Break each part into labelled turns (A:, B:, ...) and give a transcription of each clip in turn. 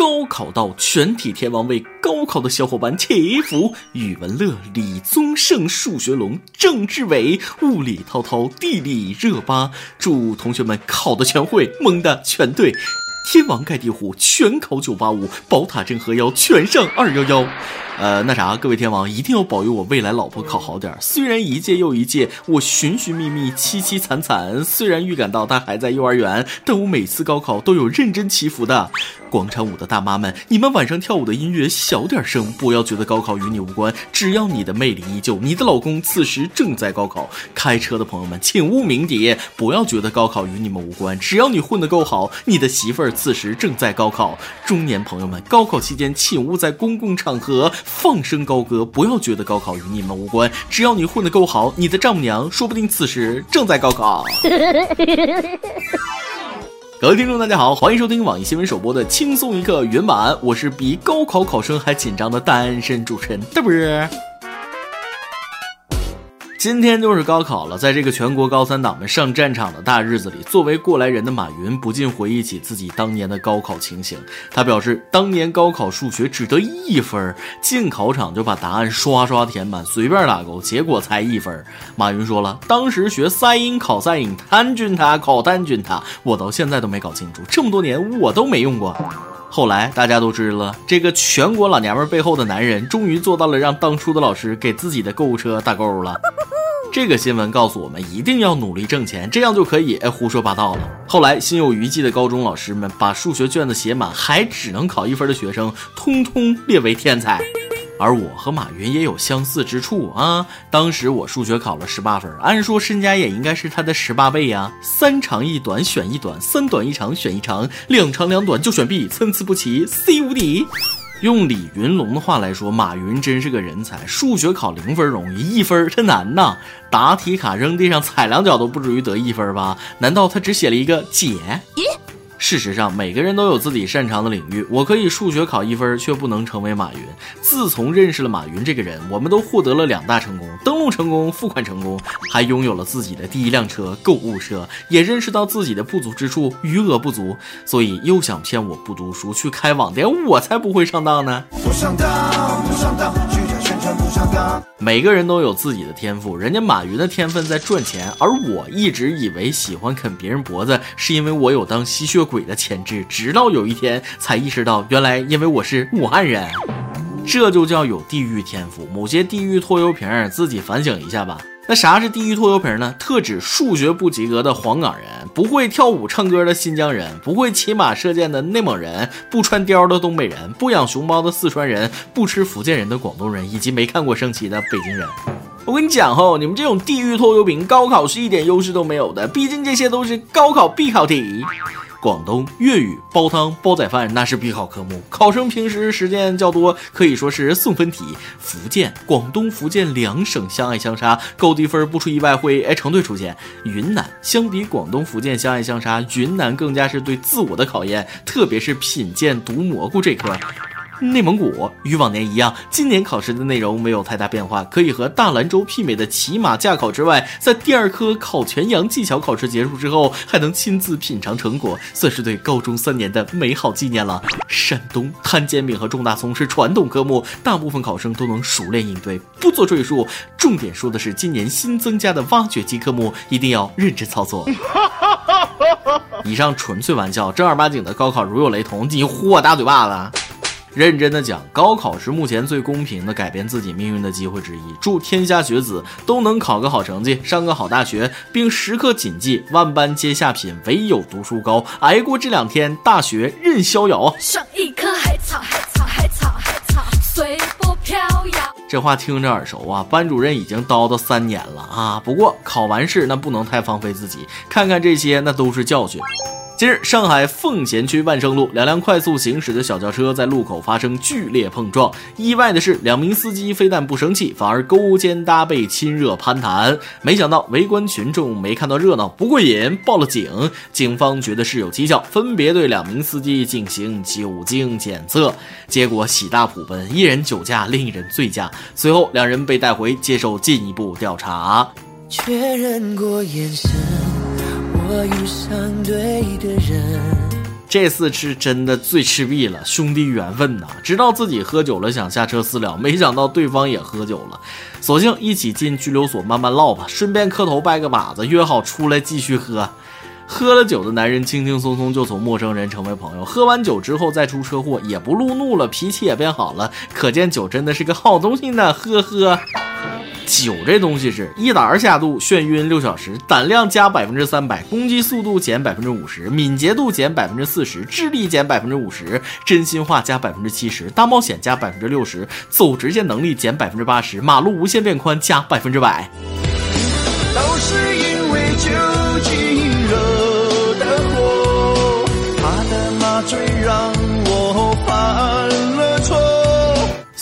A: 高考到，全体天王为高考的小伙伴祈福。语文乐，李宗盛；数学龙，郑志伟；物理涛涛，地理热巴。祝同学们考的全会，蒙的全对。天王盖地虎，全考九八五；宝塔镇河妖，全上二幺幺。呃，那啥，各位天王一定要保佑我未来老婆考好点。虽然一届又一届，我寻寻觅觅，凄凄惨惨。虽然预感到她还在幼儿园，但我每次高考都有认真祈福的。广场舞的大妈们，你们晚上跳舞的音乐小点声，不要觉得高考与你无关。只要你的魅力依旧，你的老公此时正在高考。开车的朋友们，请勿鸣笛，不要觉得高考与你们无关。只要你混得够好，你的媳妇儿此时正在高考。中年朋友们，高考期间请勿在公共场合放声高歌，不要觉得高考与你们无关。只要你混得够好，你的丈母娘说不定此时正在高考。各位听众，大家好，欢迎收听网易新闻首播的轻松一刻原版，我是比高考考生还紧张的单身主持人嘚啵。今天就是高考了，在这个全国高三党们上战场的大日子里，作为过来人的马云不禁回忆起自己当年的高考情形。他表示，当年高考数学只得一分，进考场就把答案刷刷填满，随便打勾，结果才一分。马云说了，当时学赛因考赛因，摊均它考单均它，我到现在都没搞清楚，这么多年我都没用过。后来大家都知道了，这个全国老娘们背后的男人，终于做到了让当初的老师给自己的购物车打勾了。这个新闻告诉我们，一定要努力挣钱，这样就可以哎胡说八道了。后来心有余悸的高中老师们，把数学卷子写满还只能考一分的学生，通通列为天才。而我和马云也有相似之处啊！当时我数学考了十八分，按说身家也应该是他的十八倍呀。三长一短选一短，三短一长选一长，两长两短就选 B，参差不齐，C 无敌。用李云龙的话来说，马云真是个人才。数学考零分容易，一分真难呐。答题卡扔地上踩两脚都不至于得一分吧？难道他只写了一个解？事实上，每个人都有自己擅长的领域。我可以数学考一分，却不能成为马云。自从认识了马云这个人，我们都获得了两大成功：登录成功、付款成功，还拥有了自己的第一辆车——购物车。也认识到自己的不足之处，余额不足，所以又想骗我不读书去开网店，我才不会上当呢！不上当，不上当。每个人都有自己的天赋，人家马云的天分在赚钱，而我一直以为喜欢啃别人脖子是因为我有当吸血鬼的潜质，直到有一天才意识到，原来因为我是武汉人，这就叫有地域天赋。某些地域拖油瓶，自己反省一下吧。那啥是地狱拖油瓶呢？特指数学不及格的黄冈人，不会跳舞唱歌的新疆人，不会骑马射箭的内蒙人，不穿貂的东北人，不养熊猫的四川人，不吃福建人的广东人，以及没看过升旗的北京人。我跟你讲吼，你们这种地狱拖油瓶，高考是一点优势都没有的，毕竟这些都是高考必考题。广东粤语煲汤煲仔饭那是必考科目，考生平时实践较多，可以说是送分题。福建、广东、福建两省相爱相杀，高低分不出意外会哎成对出现。云南相比广东、福建相爱相杀，云南更加是对自我的考验，特别是品鉴毒蘑菇这科。内蒙古与往年一样，今年考试的内容没有太大变化，可以和大兰州媲美的骑马驾考之外，在第二科考全羊技巧考试结束之后，还能亲自品尝成果，算是对高中三年的美好纪念了。山东摊煎饼和种大葱是传统科目，大部分考生都能熟练应对，不做赘述。重点说的是今年新增加的挖掘机科目，一定要认真操作。以上纯粹玩笑，正儿八经的高考如有雷同，你呼我大嘴巴子。认真的讲，高考是目前最公平的改变自己命运的机会之一。祝天下学子都能考个好成绩，上个好大学，并时刻谨记“万般皆下品，唯有读书高”。挨过这两天，大学任逍遥。上一棵海草，海草，海草，海草，随波飘摇。这话听着耳熟啊！班主任已经叨叨三年了啊！不过考完试那不能太放飞自己，看看这些那都是教训。近日，上海奉贤区万盛路两辆快速行驶的小轿车在路口发生剧烈碰撞。意外的是，两名司机非但不生气，反而勾肩搭背、亲热攀谈。没想到围观群众没看到热闹不过瘾，报了警。警方觉得事有蹊跷，分别对两名司机进行酒精检测，结果喜大普奔，一人酒驾，另一人醉驾。随后，两人被带回接受进一步调查。确认过眼神。我遇上对的人。这次是真的最赤壁了，兄弟缘分呐！知道自己喝酒了，想下车私了，没想到对方也喝酒了，索性一起进拘留所慢慢唠吧，顺便磕头拜个把子，约好出来继续喝。喝了酒的男人轻轻松松就从陌生人成为朋友，喝完酒之后再出车祸也不路怒了，脾气也变好了，可见酒真的是个好东西呢，呵呵。酒这东西是一打二下肚，眩晕六小时，胆量加百分之三百，攻击速度减百分之五十，敏捷度减百分之四十，智力减百分之五十，真心话加百分之七十，大冒险加百分之六十，走直线能力减百分之八十，马路无限变宽加百分之百。都是因为酒精惹的祸，他的麻醉让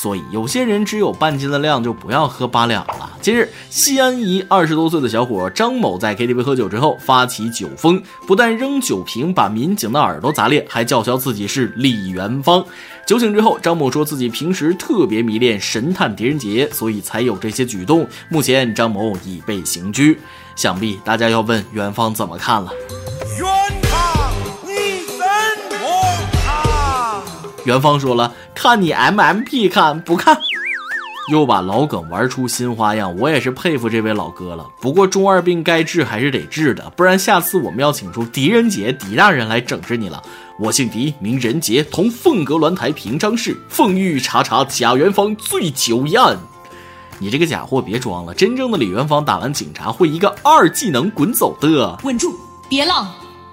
A: 所以有些人只有半斤的量就不要喝八两了。近日，西安一二十多岁的小伙张某在 KTV 喝酒之后发起酒疯，不但扔酒瓶把民警的耳朵砸裂，还叫嚣自己是李元芳。酒醒之后，张某说自己平时特别迷恋神探狄仁杰，所以才有这些举动。目前，张某已被刑拘。想必大家要问元芳怎么看了。元芳说了：“看你 M M P 看不看？”又把老梗玩出新花样，我也是佩服这位老哥了。不过中二病该治还是得治的，不然下次我们要请出狄仁杰狄大人来整治你了。我姓狄，名仁杰，同凤阁鸾台平章事，奉谕查查贾元芳醉酒一案。你这个假货别装了，真正的李元芳打完警察会一个二技能滚走的。
B: 稳住，别浪。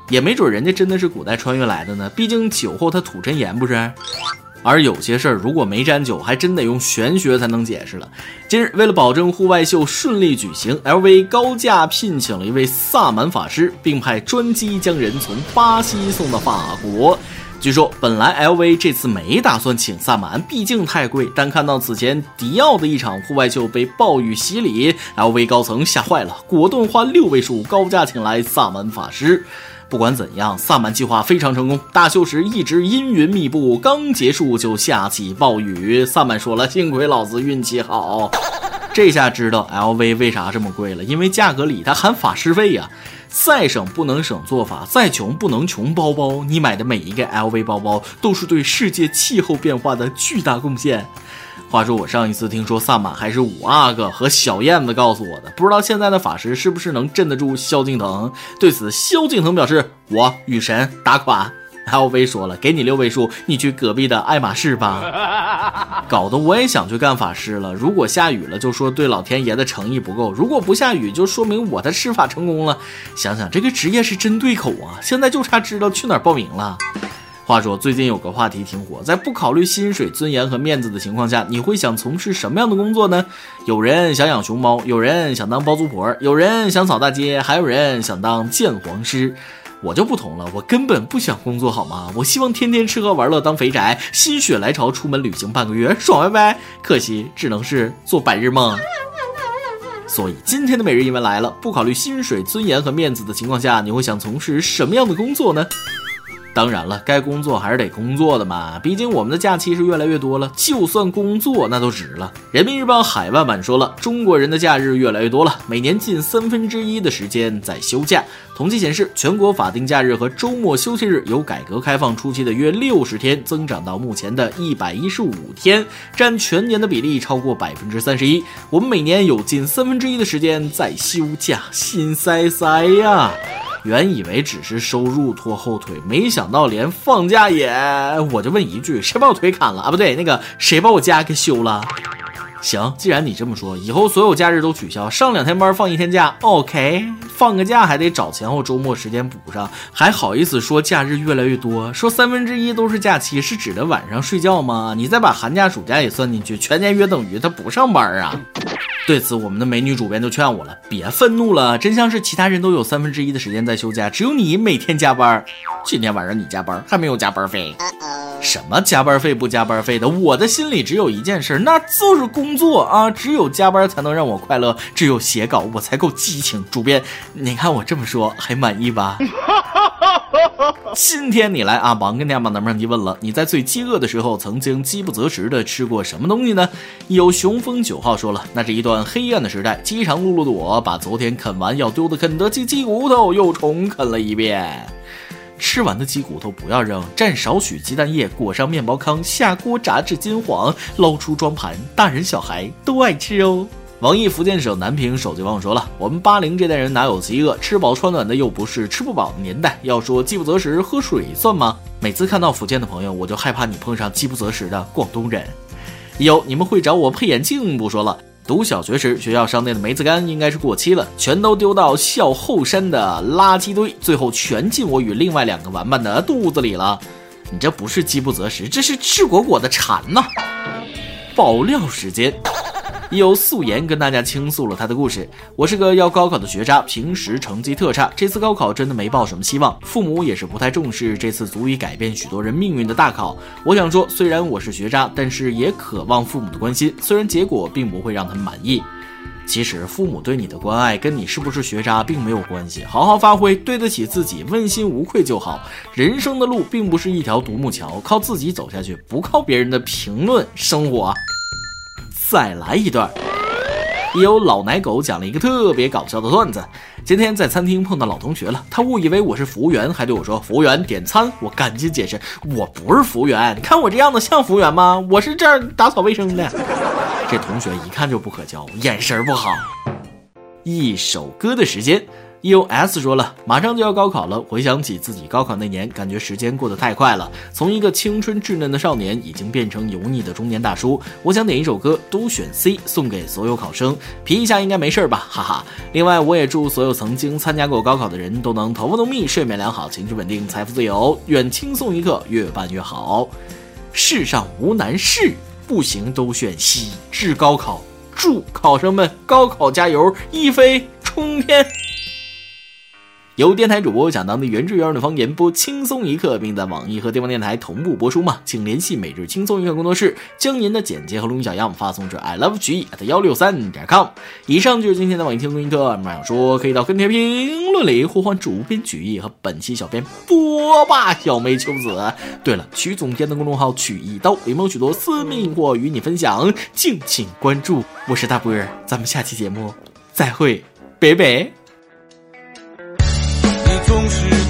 A: 也没准人家真的是古代穿越来的呢，毕竟酒后他吐真言不是？而有些事儿如果没沾酒，还真得用玄学才能解释了。近日，为了保证户外秀顺利举行，LV 高价聘请了一位萨满法师，并派专机将人从巴西送到法国。据说本来 LV 这次没打算请萨满，毕竟太贵。但看到此前迪奥的一场户外秀被暴雨洗礼，LV 高层吓坏了，果断花六位数高价请来萨满法师。不管怎样，萨满计划非常成功。大秀时一直阴云密布，刚结束就下起暴雨。萨满说了：“幸亏老子运气好。”这下知道 LV 为啥这么贵了，因为价格里它含法师费呀。再省不能省做法，再穷不能穷包包。你买的每一个 LV 包包，都是对世界气候变化的巨大贡献。话说我上一次听说萨满还是五阿哥和小燕子告诉我的，不知道现在的法师是不是能镇得住萧敬腾？对此，萧敬腾表示：“我雨神打款。” LV 说了：“给你六位数，你去隔壁的爱马仕吧。”搞得我也想去干法师了。如果下雨了，就说对老天爷的诚意不够；如果不下雨，就说明我的施法成功了。想想这个职业是真对口啊！现在就差知道去哪儿报名了。话说最近有个话题挺火，在不考虑薪水、尊严和面子的情况下，你会想从事什么样的工作呢？有人想养熊猫，有人想当包租婆，有人想扫大街，还有人想当鉴黄师。我就不同了，我根本不想工作，好吗？我希望天天吃喝玩乐当肥宅，心血来潮出门旅行半个月，爽歪歪。可惜只能是做白日梦。所以今天的每日一问来了，不考虑薪水、尊严和面子的情况下，你会想从事什么样的工作呢？当然了，该工作还是得工作的嘛，毕竟我们的假期是越来越多了，就算工作那都值了。人民日报海外版说了，中国人的假日越来越多了，每年近三分之一的时间在休假。统计显示，全国法定假日和周末休息日由改革开放初期的约六十天，增长到目前的一百一十五天，占全年的比例超过百分之三十一。我们每年有近三分之一的时间在休假，心塞塞呀。原以为只是收入拖后腿，没想到连放假也……我就问一句，谁把我腿砍了啊？不对，那个谁把我家给修了？行，既然你这么说，以后所有假日都取消，上两天班，放一天假。OK，放个假还得找前后周末时间补上，还好意思说假日越来越多？说三分之一都是假期，是指的晚上睡觉吗？你再把寒假暑假也算进去，全年约等于他不上班啊？对此，我们的美女主编就劝我了：别愤怒了，真相是其他人都有三分之一的时间在休假，只有你每天加班。今天晚上你加班还没有加班费？什么加班费不加班费的？我的心里只有一件事，那就是工作啊！只有加班才能让我快乐，只有写稿我才够激情。主编，你看我这么说还满意吧？今天你来啊，王跟大家把问题问了：你在最饥饿的时候，曾经饥不择食的吃过什么东西呢？有雄风九号说了，那是一段黑暗的时代，饥肠辘辘的我把昨天啃完要丢的肯德基鸡骨头又重啃了一遍。吃完的鸡骨头不要扔，蘸少许鸡蛋液，裹上面包糠，下锅炸至金黄，捞出装盘，大人小孩都爱吃哦。网易福建省南平手机网友说了：“我们八零这代人哪有饥饿？吃饱穿暖的又不是吃不饱的年代。要说饥不择食，喝水算吗？每次看到福建的朋友，我就害怕你碰上饥不择食的广东人。有你们会找我配眼镜不说了。读小学时，学校商店的梅子干应该是过期了，全都丢到校后山的垃圾堆，最后全进我与另外两个玩伴的肚子里了。你这不是饥不择食，这是赤果果的馋呐！爆料时间。”有素颜跟大家倾诉了他的故事。我是个要高考的学渣，平时成绩特差，这次高考真的没抱什么希望。父母也是不太重视这次足以改变许多人命运的大考。我想说，虽然我是学渣，但是也渴望父母的关心。虽然结果并不会让他们满意，其实父母对你的关爱跟你是不是学渣并没有关系。好好发挥，对得起自己，问心无愧就好。人生的路并不是一条独木桥，靠自己走下去，不靠别人的评论生活。再来一段，也有老奶狗讲了一个特别搞笑的段子。今天在餐厅碰到老同学了，他误以为我是服务员，还对我说：“服务员点餐。”我赶紧解释：“我不是服务员，你看我这样子像服务员吗？我是这儿打扫卫生的。”这同学一看就不可交，眼神不好。一首歌的时间。EOS 说了，马上就要高考了，回想起自己高考那年，感觉时间过得太快了，从一个青春稚嫩的少年，已经变成油腻的中年大叔。我想点一首歌，都选 C，送给所有考生，皮一下应该没事吧，哈哈。另外，我也祝所有曾经参加过高考的人都能头发浓密，睡眠良好，情绪稳定，财富自由，愿轻松一刻越办越好。世上无难事，不行都选 C，至高考，祝考生们高考加油，一飞冲天。由电台主播讲当地原汁原味的方言播轻松一刻，并在网易和地方电台同步播出吗？请联系每日轻松一刻工作室，将您的简介和录音小样发送至 i love 曲艺 at 幺六三点 com。以上就是今天的网易轻松一刻，想说可以到跟帖评论里呼唤主编曲艺和本期小编波霸小梅秋子。对了，曲总监的公众号曲一刀里面有许多私密或与你分享，敬请关注。我是大波儿，咱们下期节目再会，拜拜。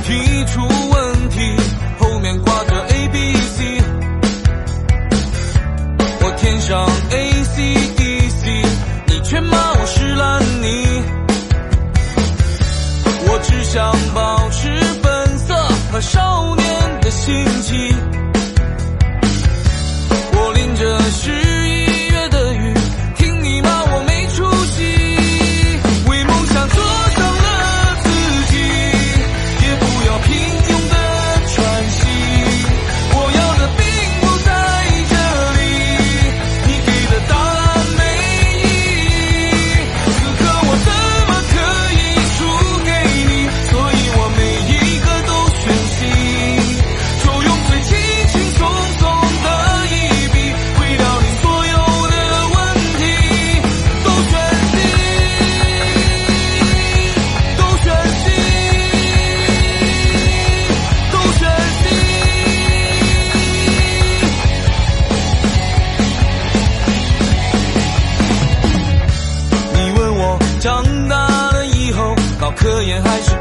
B: 提出科研还是？